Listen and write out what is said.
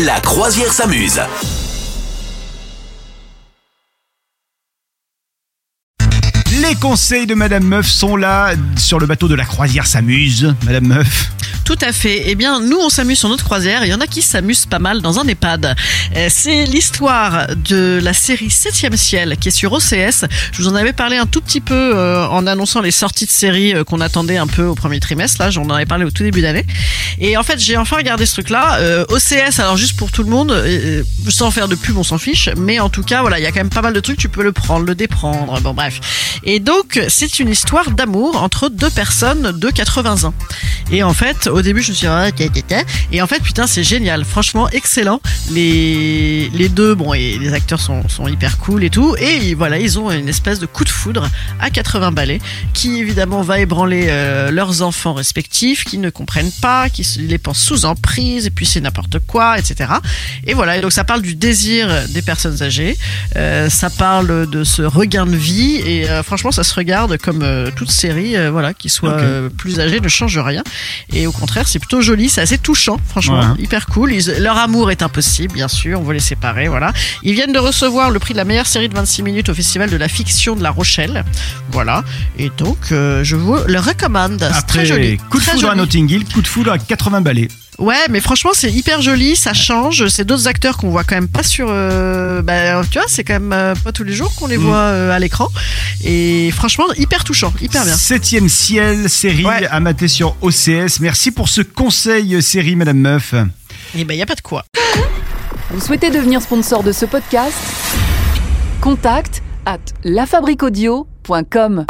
La croisière s'amuse. Les conseils de Madame Meuf sont là sur le bateau de la croisière s'amuse. Madame Meuf. Tout à fait. Eh bien, nous, on s'amuse sur notre croisière. Il y en a qui s'amusent pas mal dans un EHPAD. Euh, C'est l'histoire de la série 7e ciel qui est sur OCS. Je vous en avais parlé un tout petit peu euh, en annonçant les sorties de séries euh, qu'on attendait un peu au premier trimestre. Là, j'en avais parlé au tout début d'année. Et en fait, j'ai enfin regardé ce truc-là. OCS, alors juste pour tout le monde, sans faire de pub, on s'en fiche. Mais en tout cas, voilà, il y a quand même pas mal de trucs. Tu peux le prendre, le déprendre. Bon, bref. Et donc, c'est une histoire d'amour entre deux personnes de 80 ans. Et en fait, début, je me suis dit, ah, et en fait, putain, c'est génial. Franchement, excellent. Les, les deux, bon, et les acteurs sont, sont hyper cool et tout. Et voilà, ils ont une espèce de coup de foudre à 80 balais qui, évidemment, va ébranler euh, leurs enfants respectifs, qui ne comprennent pas, qui les pensent sous emprise, et puis c'est n'importe quoi, etc. Et voilà, et donc ça parle du désir des personnes âgées. Euh, ça parle de ce regain de vie et euh, franchement ça se regarde comme toute série voilà qui soit plus âgée ne change rien et au contraire c'est plutôt joli c'est assez touchant franchement Ouais. hyper cool Ils- leur amour est impossible bien sûr on veut les séparer voilà ils viennent de recevoir le prix de la meilleure série de 26 minutes au festival de la fiction de La Rochelle voilà et donc euh, je vous le recommande c'est Après, très joli coup de foudre à. Notting Hill, coup de foudre à 80 balais. Ouais, mais franchement, c'est hyper joli, ça change. C'est d'autres acteurs qu'on voit quand même pas sur. euh, bah, tu vois, c'est quand même euh, pas tous les jours qu'on les Mm. voit euh, à l'écran. Et franchement, hyper touchant, hyper bien. Septième ciel, série Ouais. à mater sur OCS. Merci pour ce conseil, série, Madame Meuf. Et ben, y a pas de quoi. Vous souhaitez devenir sponsor de ce podcast? Contact à lafabriquaudio.com.